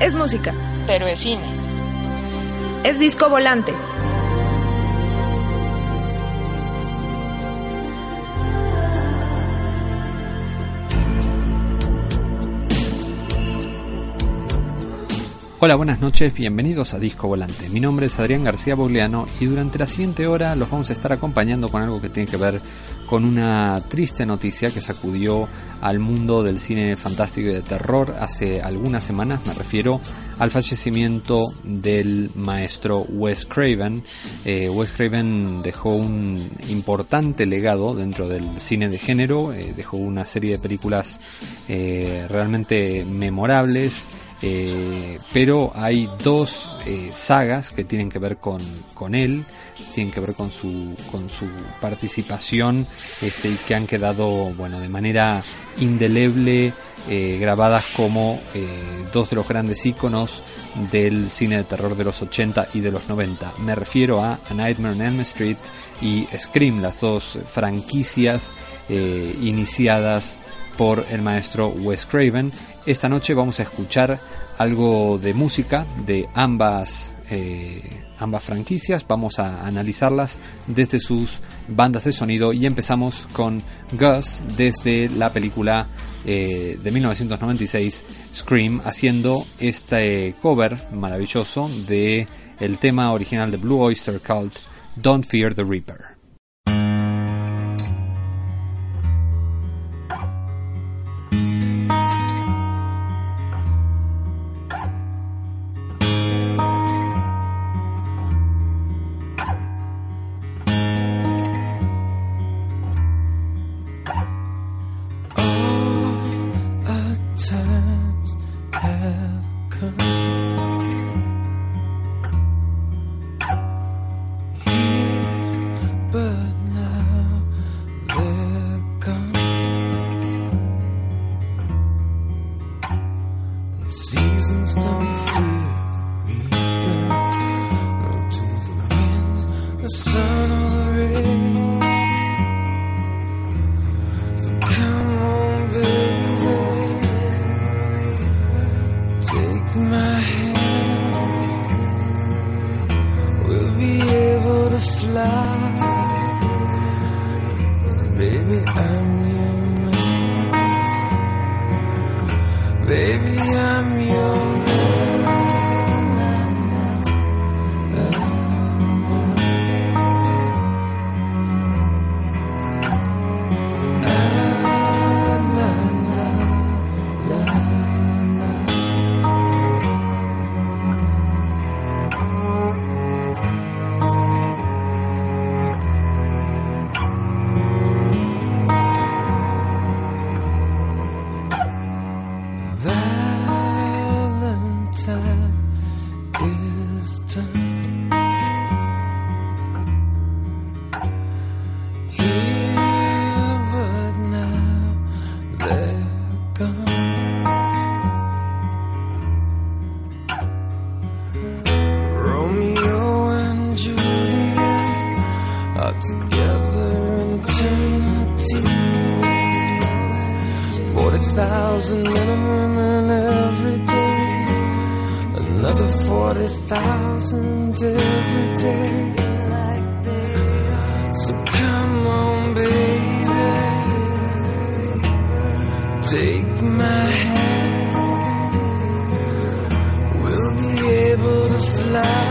Es música. Pero es cine. Es disco volante. Hola, buenas noches, bienvenidos a Disco Volante. Mi nombre es Adrián García Bogliano y durante la siguiente hora los vamos a estar acompañando con algo que tiene que ver con una triste noticia que sacudió al mundo del cine fantástico y de terror hace algunas semanas. Me refiero al fallecimiento del maestro Wes Craven. Eh, Wes Craven dejó un importante legado dentro del cine de género, eh, dejó una serie de películas eh, realmente memorables. Pero hay dos sagas que tienen que ver con, con él, tienen que ver con su, con su participación este, y que han quedado bueno, de manera indeleble eh, grabadas como dos de los grandes íconos del cine de terror de los 80 y de los 90. Me refiero a A Nightmare on Elm Street y Scream, las dos franquicias iniciadas por el maestro Wes Craven. Esta noche vamos a escuchar algo de música de ambas, eh, ambas franquicias. Vamos a analizarlas desde sus bandas de sonido y empezamos con Gus desde la película eh, de 1996 Scream haciendo este cover maravilloso de el tema original de Blue Oyster Cult Don't Fear the Reaper. gods. Forty thousand minimum and every day, another forty thousand every day. So come on, baby, take my hand. We'll be able to fly.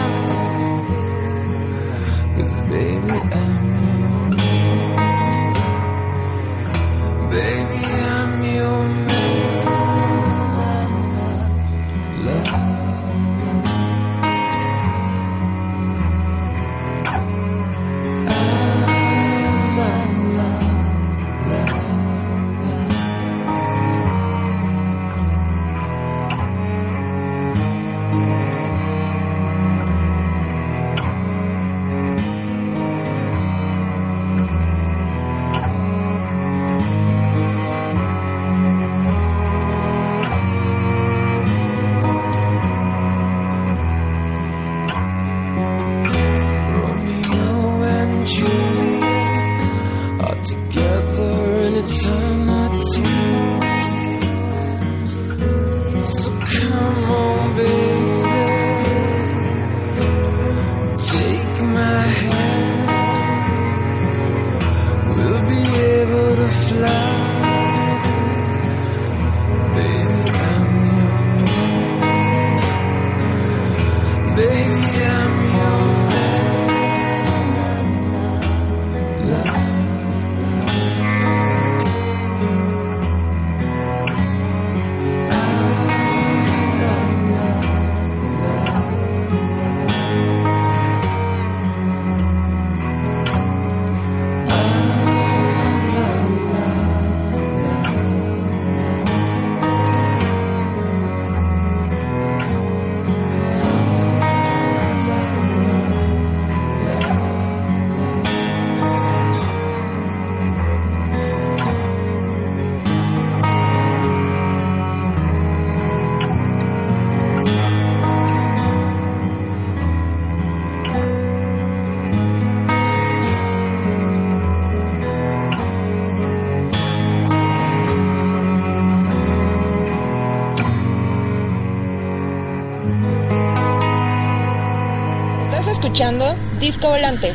Disco Volante.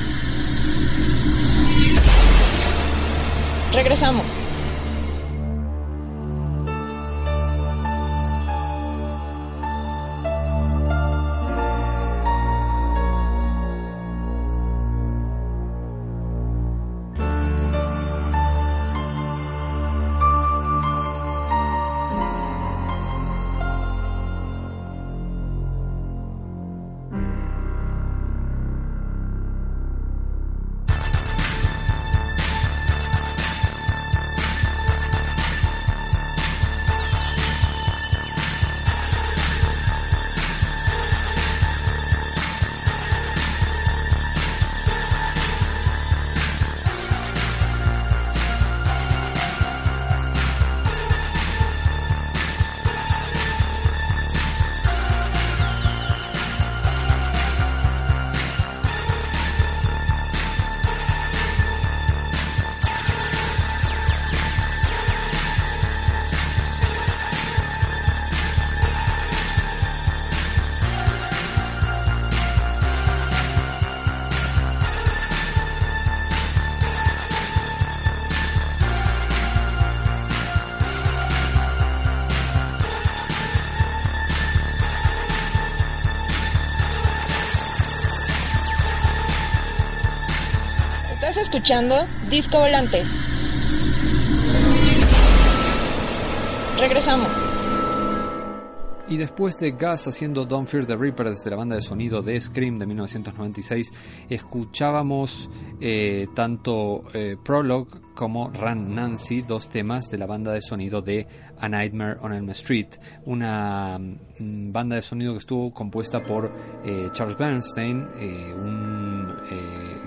Regresamos. Escuchando Disco Volante. Regresamos. Y después de Gus haciendo Don't Fear the Reaper desde la banda de sonido de Scream de 1996, escuchábamos eh, tanto eh, Prologue como Run Nancy, dos temas de la banda de sonido de A Nightmare on Elm Street, una mm, banda de sonido que estuvo compuesta por eh, Charles Bernstein, un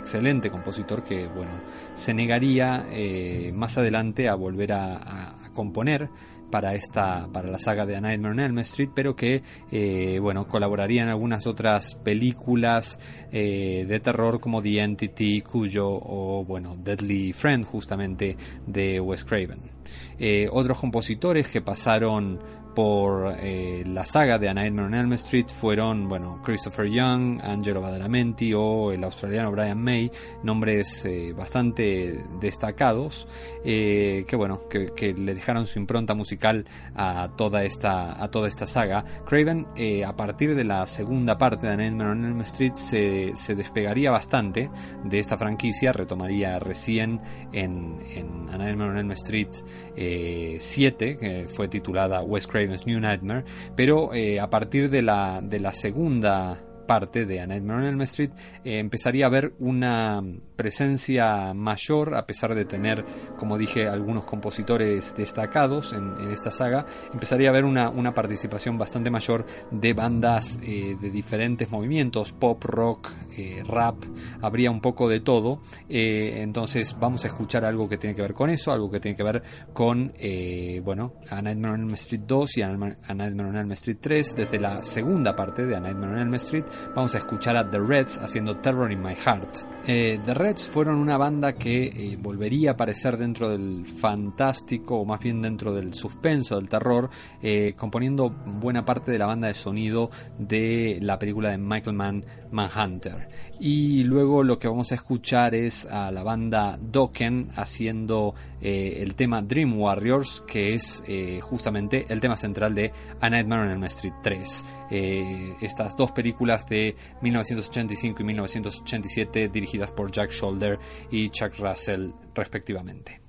excelente compositor que bueno se negaría eh, más adelante a volver a, componer para esta para la saga de A Nightmare on Elm Street pero que eh, bueno colaboraría en algunas otras películas eh, de terror como The Entity Cuyo o bueno Deadly Friend justamente de Wes Craven. Otros compositores que pasaron por eh, la saga de A Nightmare on Elm Street fueron bueno, Christopher Young, Angelo Badalamenti o el australiano Brian May, nombres eh, bastante destacados eh, que bueno que, le dejaron su impronta musical a toda esta a toda esta saga. Craven a partir de la segunda parte de A Nightmare on Elm Street se, se despegaría bastante de esta franquicia, retomaría recién en, en A Nightmare on Elm Street 7 que fue titulada West Craven New Nightmare, pero eh, a partir de la, de la segunda parte de A Nightmare on Elm Street eh, empezaría a haber una presencia mayor, a pesar de tener, como dije, algunos compositores destacados en, esta saga, empezaría a haber una, participación bastante mayor de bandas eh, de diferentes movimientos, pop, rock, eh, rap, habría un poco de todo. Eh, entonces vamos a escuchar algo que tiene que ver con eso, algo que tiene que ver con, bueno, A Nightmare on Elm Street 2 y A Nightmare on Elm Street 3, desde la segunda parte de A Nightmare on Elm Street, vamos a escuchar a The Reds haciendo Terror in My Heart. Eh, The Reds fueron una banda que eh, volvería a aparecer dentro del fantástico, o más bien dentro del suspenso, del terror, eh, componiendo buena parte de la banda de sonido de la película de Michael Mann, Manhunter. Y luego lo que vamos a escuchar es a la banda Dokken haciendo el tema Dream Warriors, que es justamente el tema central de A Nightmare on Elm Street 3. Estas dos películas de 1985 y 1987 dirigidas por Jack Shoulder y Chuck Russell respectivamente.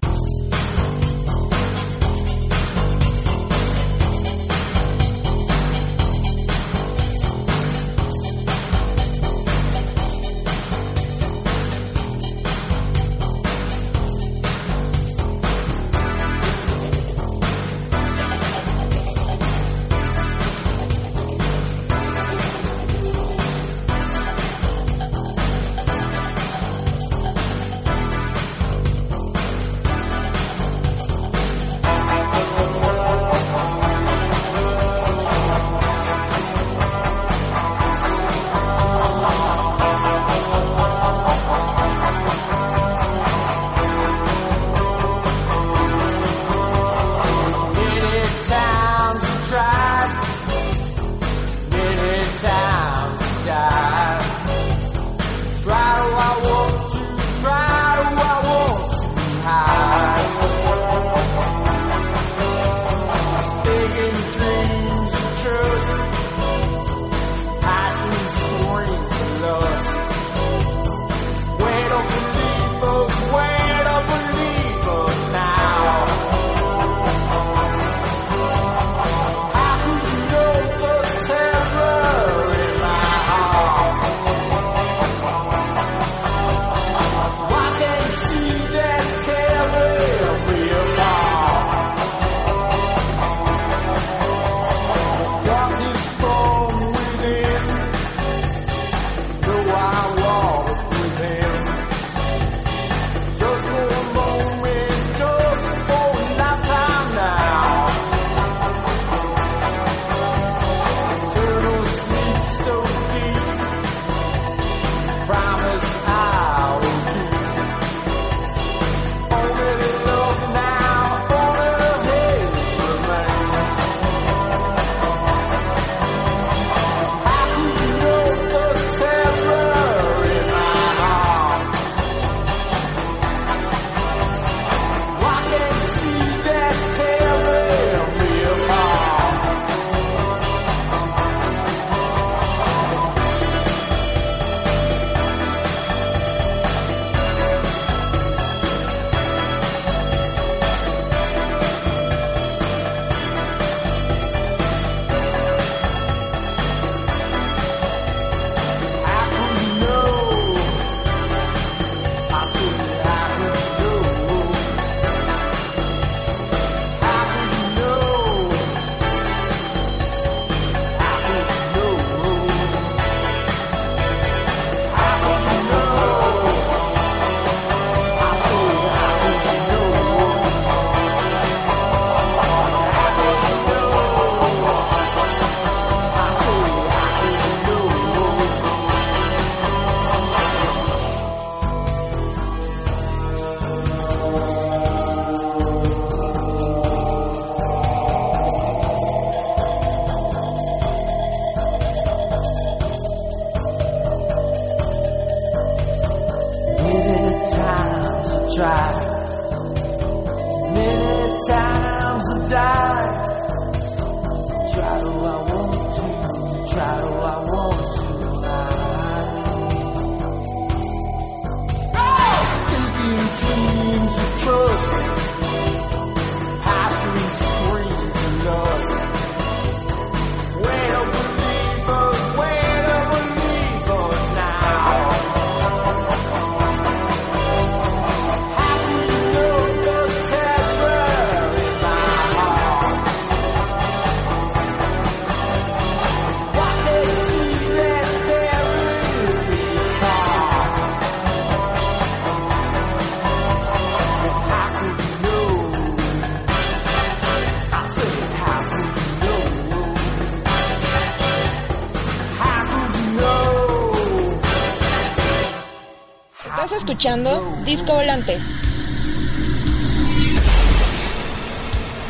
Escuchando Disco Volante.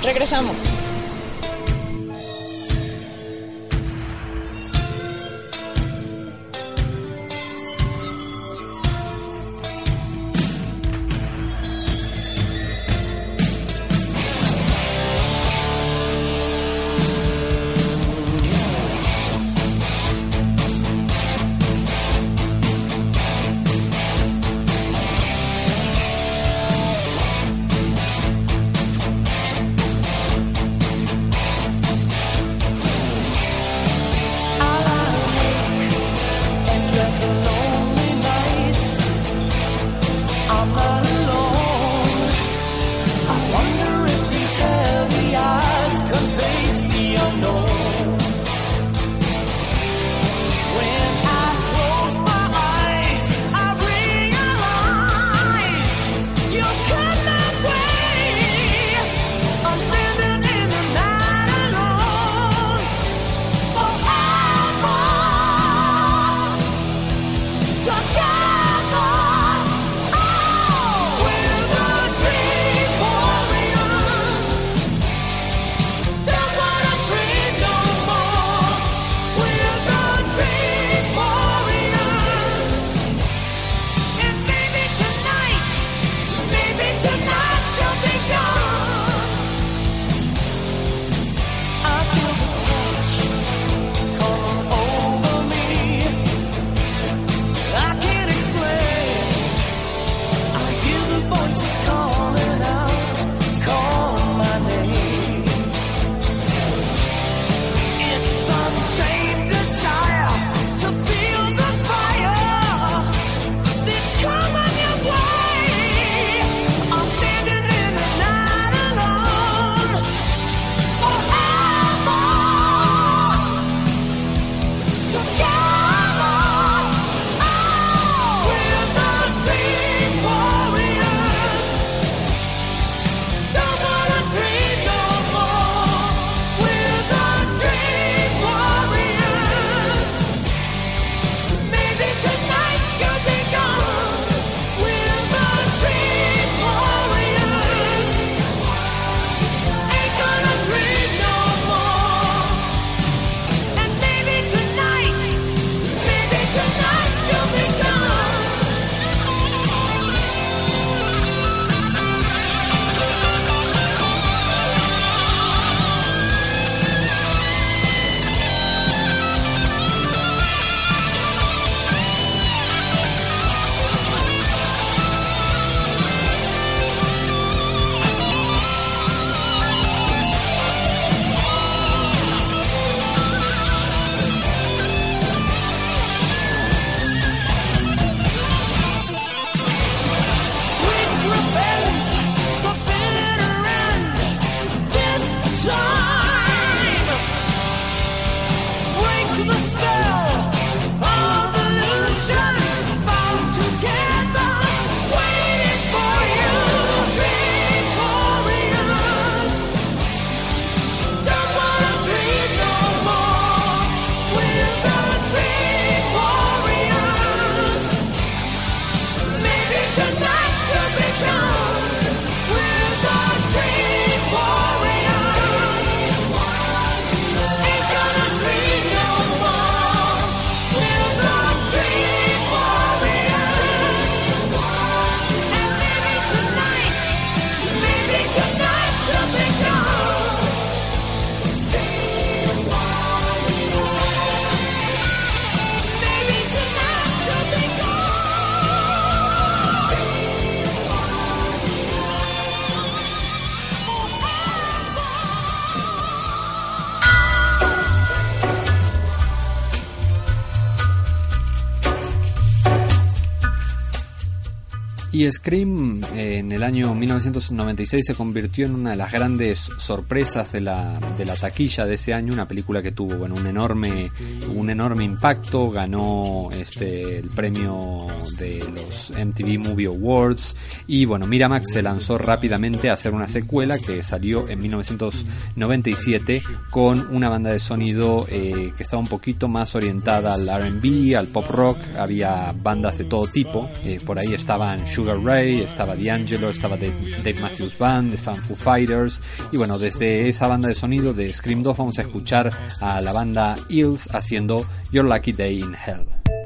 Regresamos. Scream en el año 1996 se convirtió en una de las grandes sorpresas de la, de la taquilla de ese año, una película que tuvo bueno, un, enorme, un enorme impacto, ganó este, el premio de los MTV Movie Awards y bueno, Miramax se lanzó rápidamente a hacer una secuela que salió en 1997 con una banda de sonido eh, que estaba un poquito más orientada al RB, al pop rock, había bandas de todo tipo, eh, por ahí estaban Sugar Ray, estaba D'Angelo, estaba Dave, Matthews Band, estaban Foo Fighters. Y bueno, desde esa banda de sonido de Scream 2 vamos a escuchar a la banda Eels haciendo Your Lucky Day in Hell.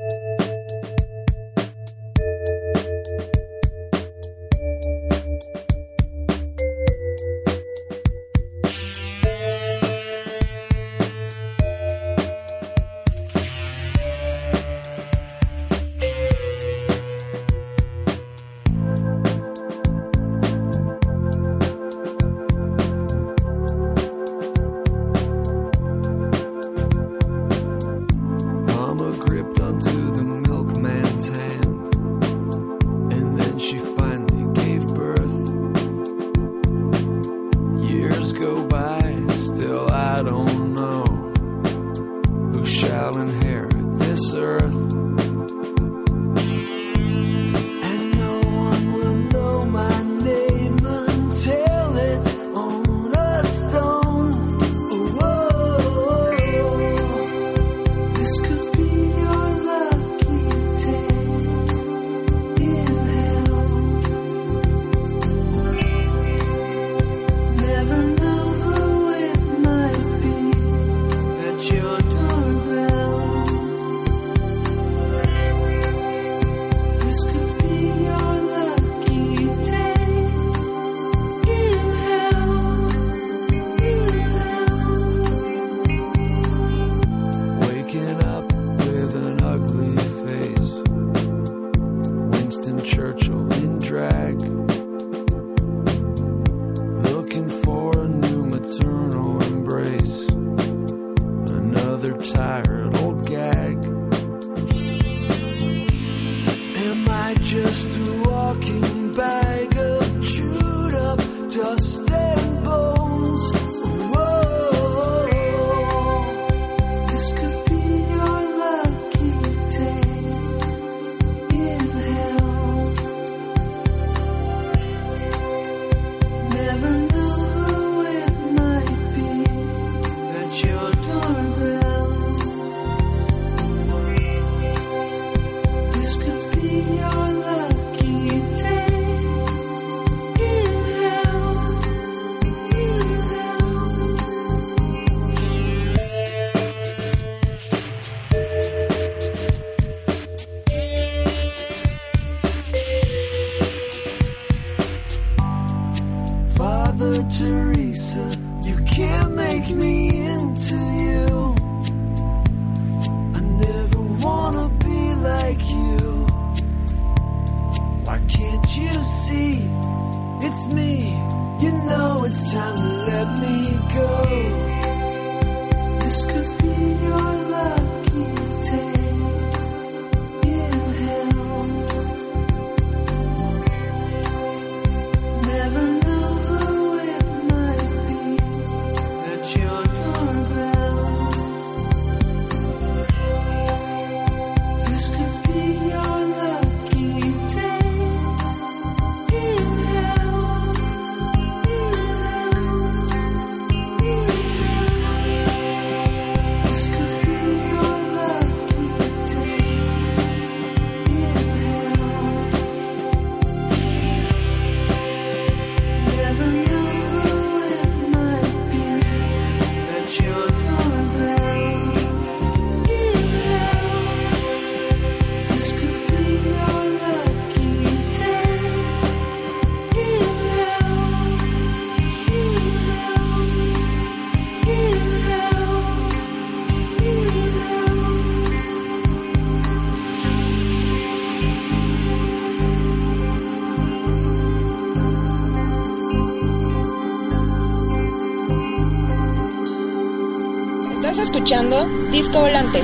Disco Volante.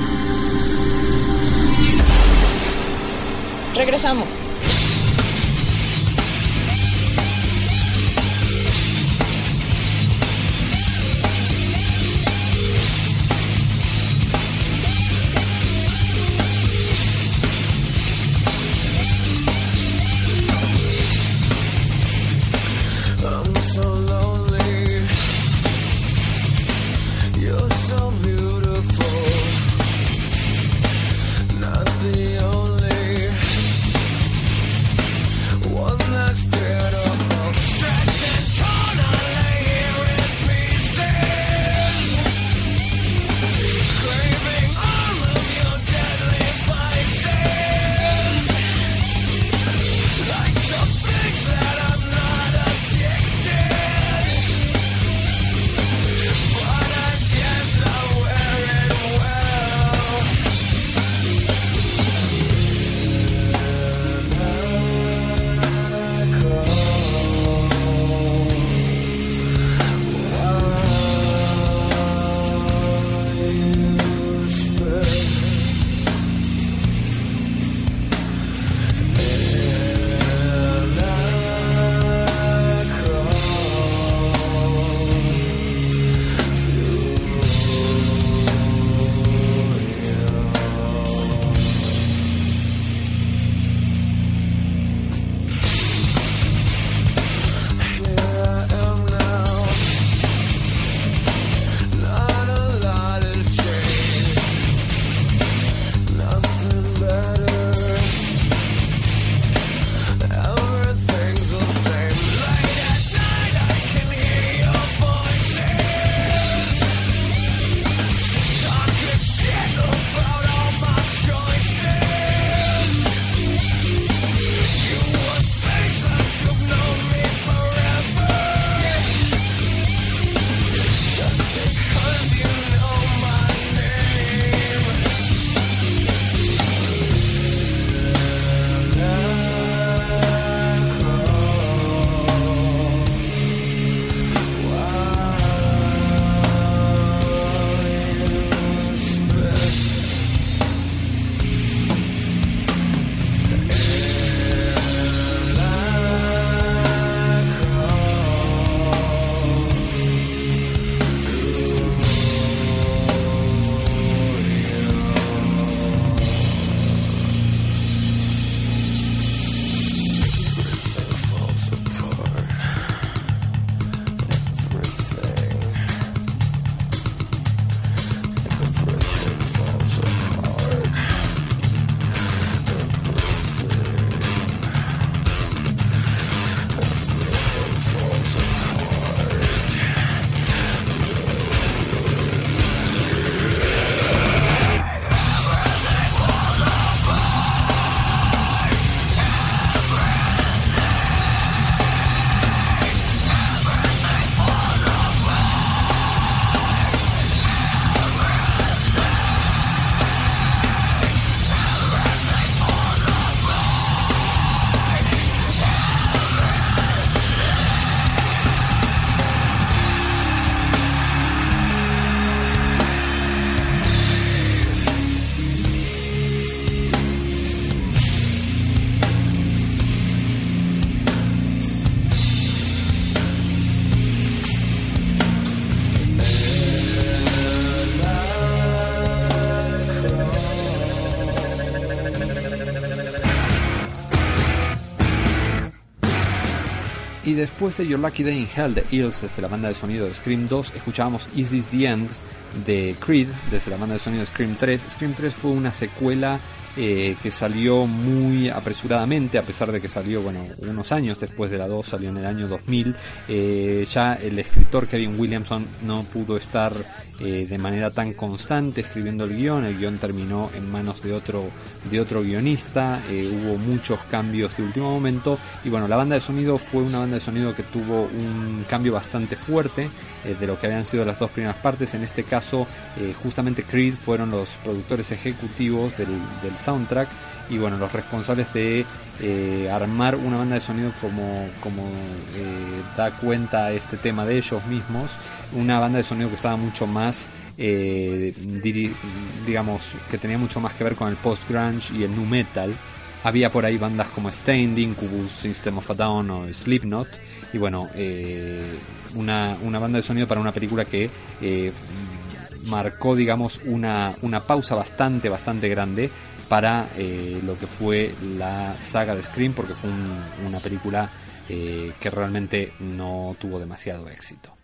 Regresamos. Después de Your Lucky Day in Hell de Eels desde la banda de sonido de Scream 2, escuchábamos Is This the End de Creed desde la banda de sonido de Scream 3. Scream 3 fue una secuela eh, que salió muy apresuradamente, a pesar de que salió, bueno, unos años después de la 2, salió en el año 2000. Eh, ya el escritor Kevin Williamson no pudo estar eh, de manera tan constante escribiendo el guion, el guion terminó en manos de otro, de otro guionista, hubo muchos cambios de último momento. Y bueno, la banda de sonido fue una banda de sonido que tuvo un cambio bastante fuerte de lo que habían sido las dos primeras partes, en este caso justamente Creed fueron los productores ejecutivos del, del soundtrack y bueno, los responsables de eh, armar una banda de sonido como, como eh, da cuenta este tema de ellos mismos, una banda de sonido que estaba mucho más, eh, digamos, que tenía mucho más que ver con el post-grunge y el nu metal. Había por ahí bandas como Stained, Incubus, System of a Down o Slipknot. Y bueno, una, una banda de sonido para una película que marcó, digamos, una, una pausa bastante, bastante grande para eh, lo que fue la saga de Scream, porque fue una película eh, que realmente no tuvo demasiado éxito.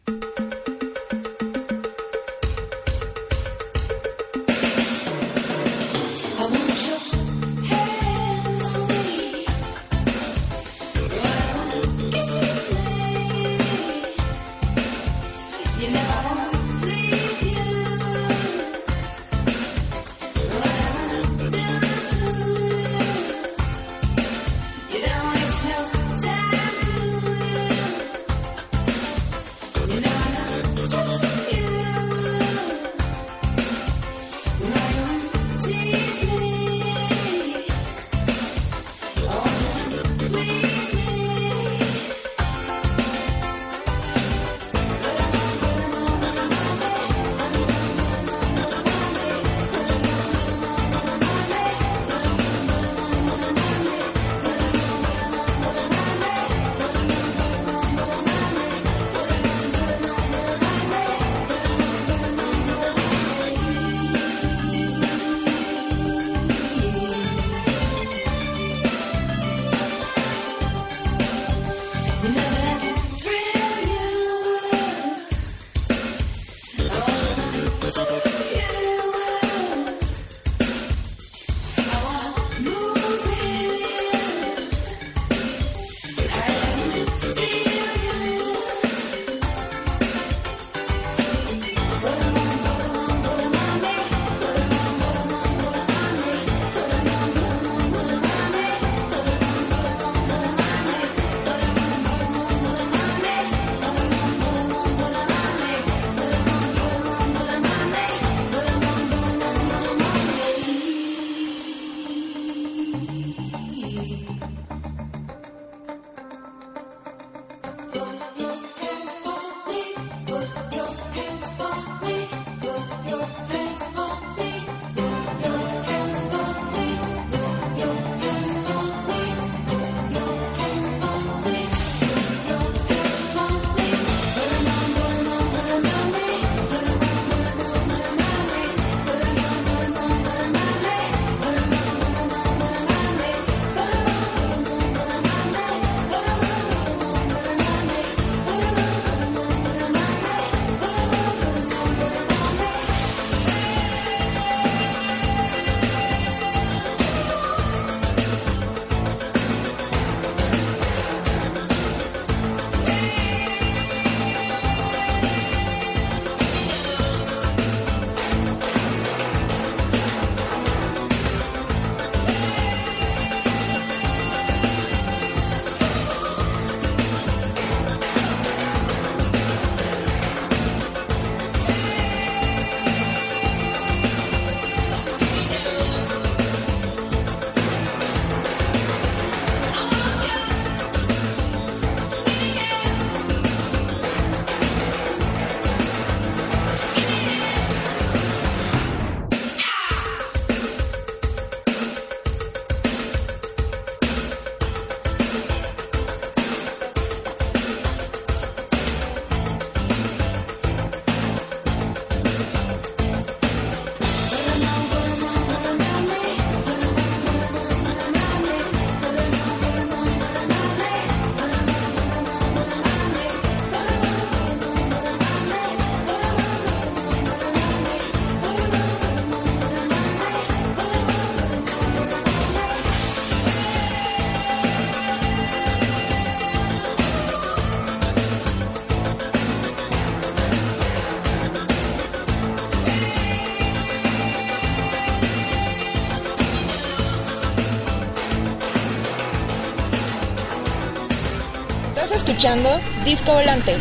Escuchando Disco Volante.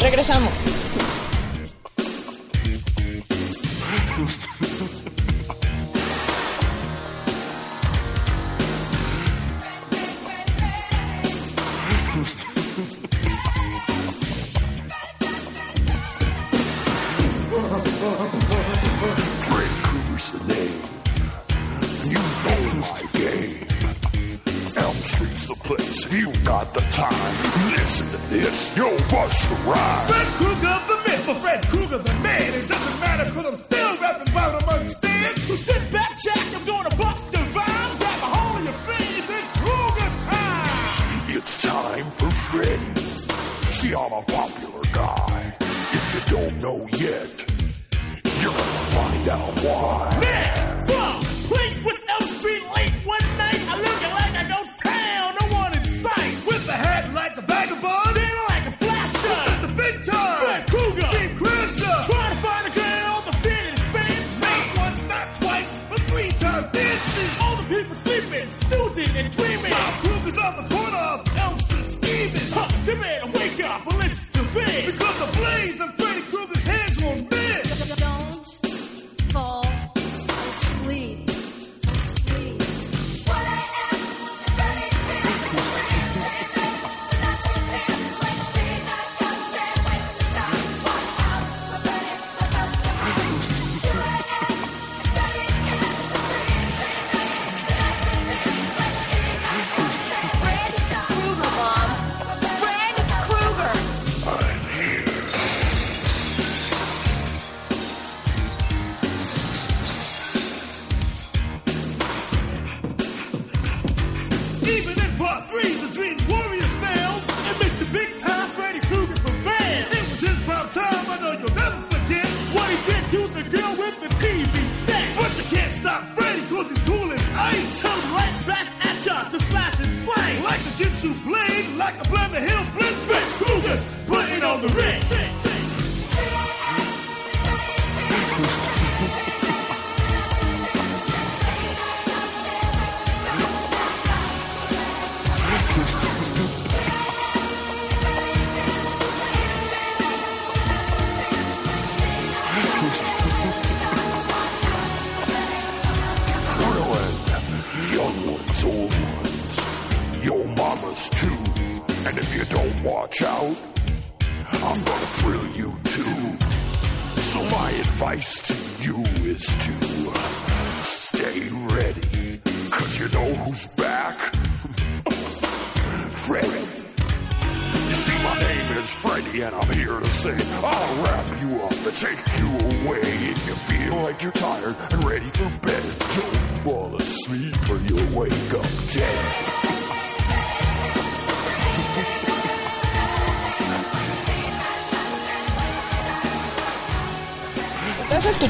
Regresamos.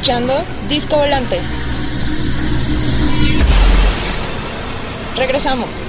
Escuchando Disco Volante. Regresamos.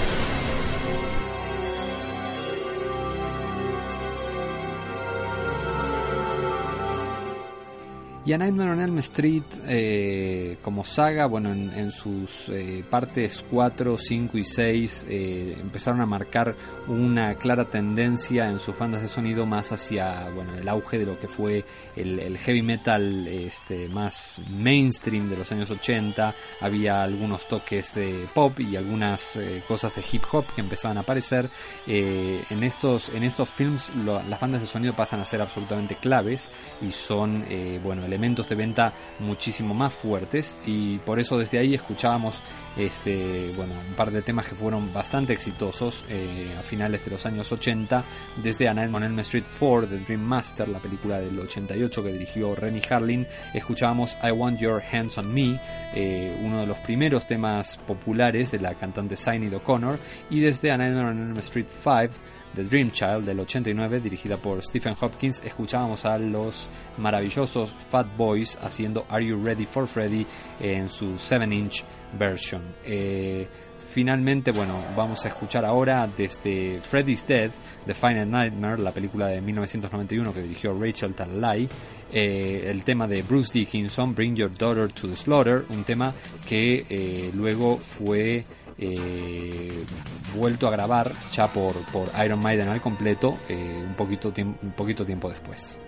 Y a Nightmare on Elm Street eh, como saga, bueno, en, en sus eh, partes 4, 5 y 6 eh, empezaron a marcar una clara tendencia en sus bandas de sonido más hacia, bueno, el auge de lo que fue el, el heavy metal este, más mainstream de los años 80. Había algunos toques de pop y algunas eh, cosas de hip hop que empezaban a aparecer. Eh, en, estos, en estos films lo- las bandas de sonido pasan a ser absolutamente claves y son, eh, bueno, elementos de venta muchísimo más fuertes y por eso desde ahí escuchábamos este, bueno, un par de temas que fueron bastante exitosos eh, a finales de los años 80, desde A Nightmare on Elm Street 4 de Dream Master, la película del 88 que dirigió Rennie Harlin, escuchábamos I Want Your Hands on Me, eh, uno de los primeros temas populares de la cantante Sinead O'Connor, y desde A Nightmare on Elm Street 5 The Dream Child del 89, dirigida por Stephen Hopkins, escuchábamos a los maravillosos Fat Boys haciendo Are You Ready for Freddy en su 7-inch version. Eh, finalmente, bueno, vamos a escuchar ahora desde Freddy's Dead, The Final Nightmare, la película de 1991 que dirigió Rachel Talalay, eh, el tema de Bruce Dickinson, Bring Your Daughter to the Slaughter, un tema que eh, luego fue eh, vuelto a grabar ya por, por Iron Maiden al completo eh, un, poquito, un poquito tiempo después.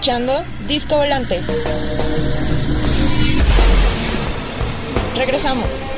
escuchando Disco Volante. Regresamos.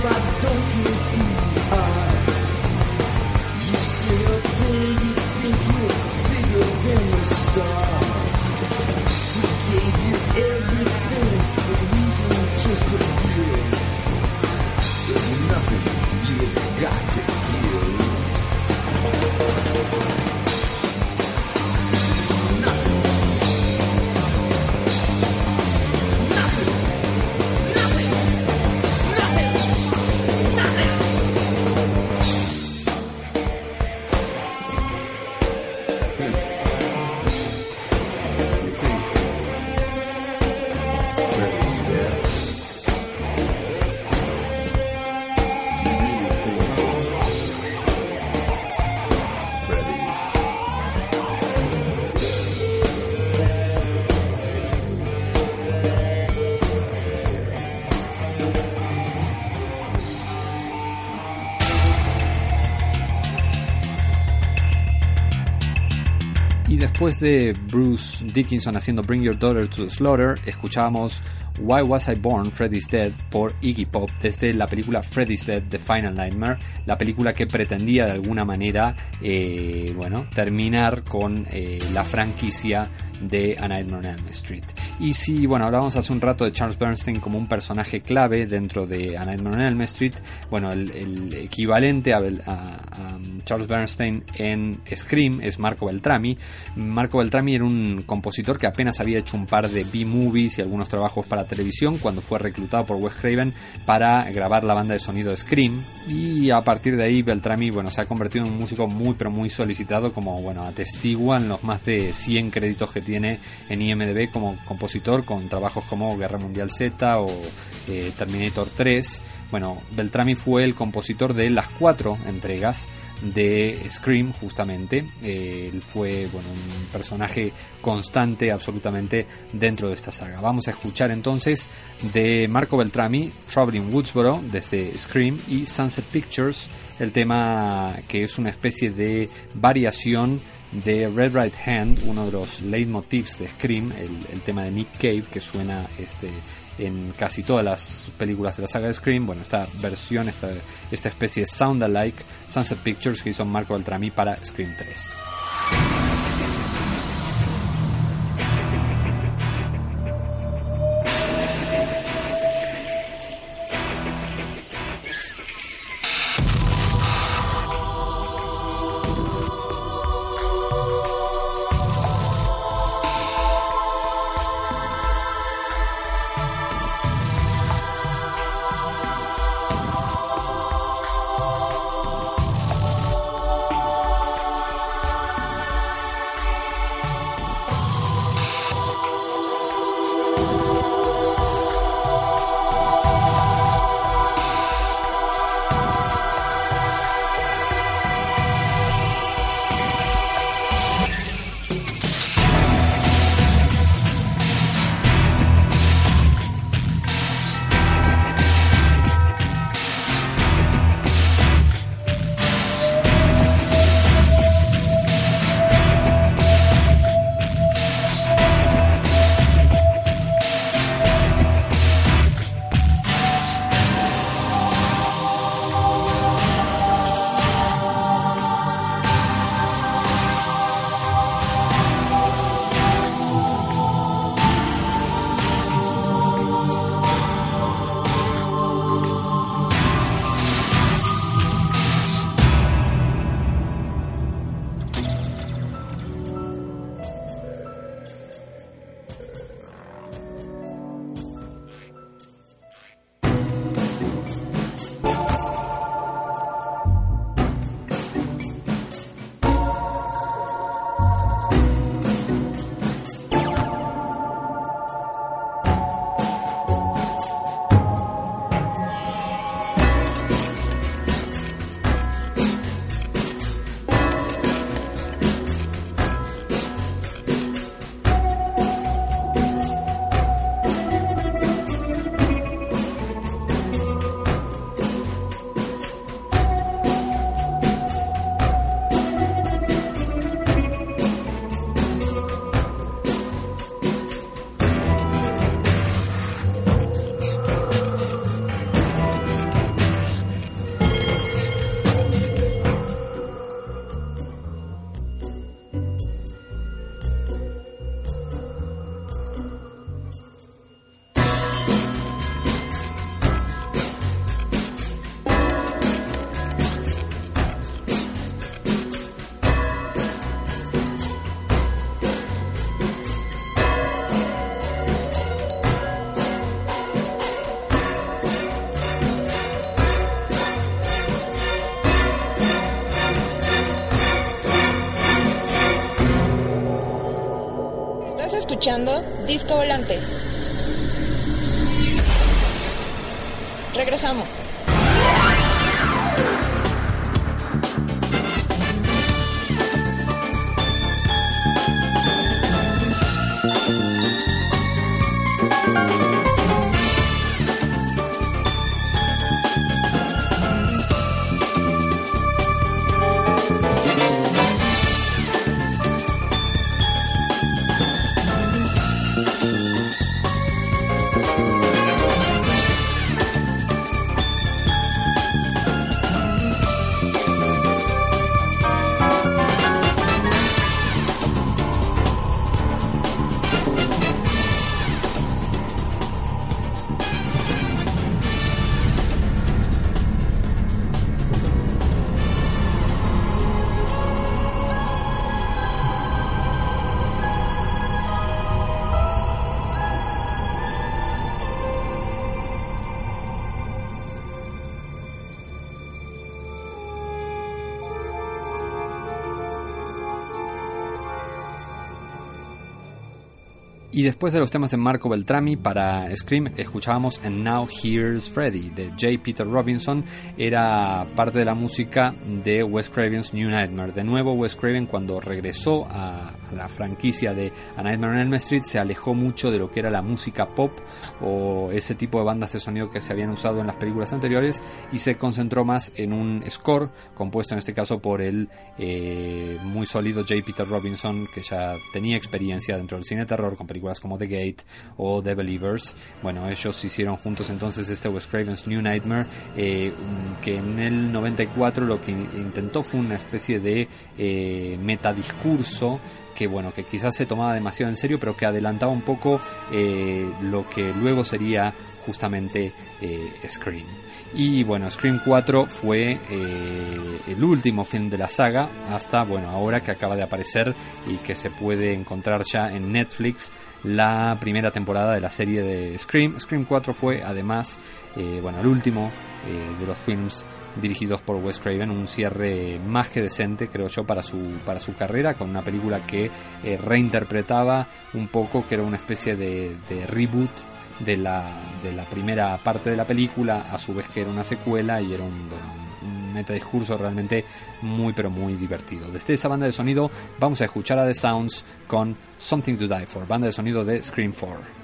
You have, después de Bruce Dickinson haciendo Bring Your Daughter to the Slaughter, escuchábamos Why Was I Born, Freddy's Dead por Iggy Pop desde la película Freddy's Dead, The Final Nightmare, la película que pretendía de alguna manera, eh, bueno, terminar con eh, la franquicia de A Nightmare on Elm Street. Y si, bueno, hablábamos hace un rato de Charles Bernstein como un personaje clave dentro de A Nightmare on Elm Street, bueno, el, equivalente a- a Charles Bernstein en Scream es Marco Beltrami. Marco Beltrami era un compositor que apenas había hecho un par de B-movies y algunos trabajos para televisión cuando fue reclutado por Wes Craven para grabar la banda de sonido Scream. Y a partir de ahí Beltrami bueno se ha convertido en un músico muy pero muy solicitado como bueno atestiguan los más de 100 créditos que tiene en IMDb como compositor con trabajos como Guerra Mundial Z o eh, Terminator 3 Bueno, Beltrami fue el compositor de las cuatro entregas de Scream, justamente. Eh, él fue bueno, un personaje constante absolutamente dentro de esta saga. Vamos a escuchar entonces de Marco Beltrami, Traveling Woodsboro, desde Scream y Sunset Pictures, el tema que es una especie de variación de Red Right Hand, uno de los leitmotivs de Scream, el, el tema de Nick Cave que suena este, en casi todas las películas de la saga de Scream. Bueno, esta versión, esta, esta especie de sound alike, Sunset Pictures que hizo Marco Beltrami para Scream 3. Escuchando Disco Volante. Regresamos. Después de los temas de Marco Beltrami para Scream, escuchábamos And Now Here's Freddy de J. Peter Robinson. Era parte de la música de Wes Craven's New Nightmare. De nuevo, Wes Craven, cuando regresó a, a la franquicia de A Nightmare on Elm Street, se alejó mucho de lo que era la música pop o ese tipo de bandas de sonido que se habían usado en las películas anteriores y se concentró más en un score compuesto en este caso por el eh, muy sólido J. Peter Robinson, que ya tenía experiencia dentro del cine de terror con películas como The Gate o The Believers. Bueno, ellos hicieron juntos entonces este Wes Craven's New Nightmare, eh, que en el 94 lo que intentó fue una especie de eh, metadiscurso que bueno, que quizás se tomaba demasiado en serio, pero que adelantaba un poco eh, lo que luego sería justamente eh, Scream. Y bueno, Scream 4 fue eh, el último film de la saga hasta bueno, ahora que acaba de aparecer y que se puede encontrar ya en Netflix la primera temporada de la serie de Scream. Scream 4 fue además bueno, el último de los films dirigidos por Wes Craven, un cierre más que decente, creo yo, para su, para su carrera, con una película que eh, reinterpretaba un poco, que era una especie de, de reboot de la, de la primera parte de la película, a su vez que era una secuela y era un, bueno, un metadiscurso realmente muy pero muy divertido. Desde esa banda de sonido vamos a escuchar a The Sounds con Something to Die For, banda de sonido de Scream 4.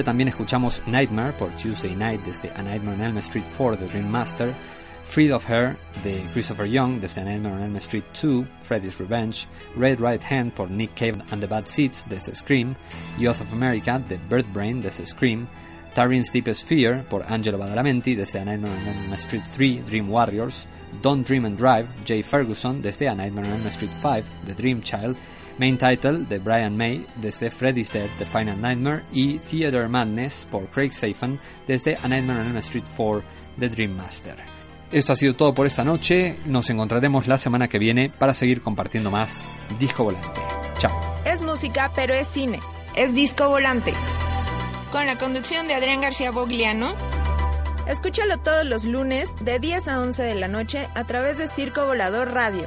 También escuchamos Nightmare por Tuesday Night desde A Nightmare on Elm Street 4 de Dream Master, Freed of Her de Christopher Young desde A Nightmare on Elm Street 2, Freddy's Revenge, Red Right Hand por Nick Cave and the Bad Seeds desde Scream, Youth of America de Bird Brain desde Scream, Tarian's Deepest Fear por Angelo Badalamenti desde A Nightmare on Elm Street 3, Dream Warriors, Don't Dream and Drive, Jay Ferguson desde A Nightmare on Elm Street 5, The Dream Child, Main Title de Brian May desde Freddy's Dead, The Final Nightmare y Theater Madness por Craig Safan desde A Nightmare on Elm Street 4, The Dream Master. Esto ha sido todo por esta noche, nos encontraremos la semana que viene para seguir compartiendo más Disco Volante. Chao. Es música, pero es cine. Es disco volante. Con la conducción de Adrián García Bogliano. Escúchalo todos los lunes de 10 a 11 de la noche a través de Circo Volador Radio.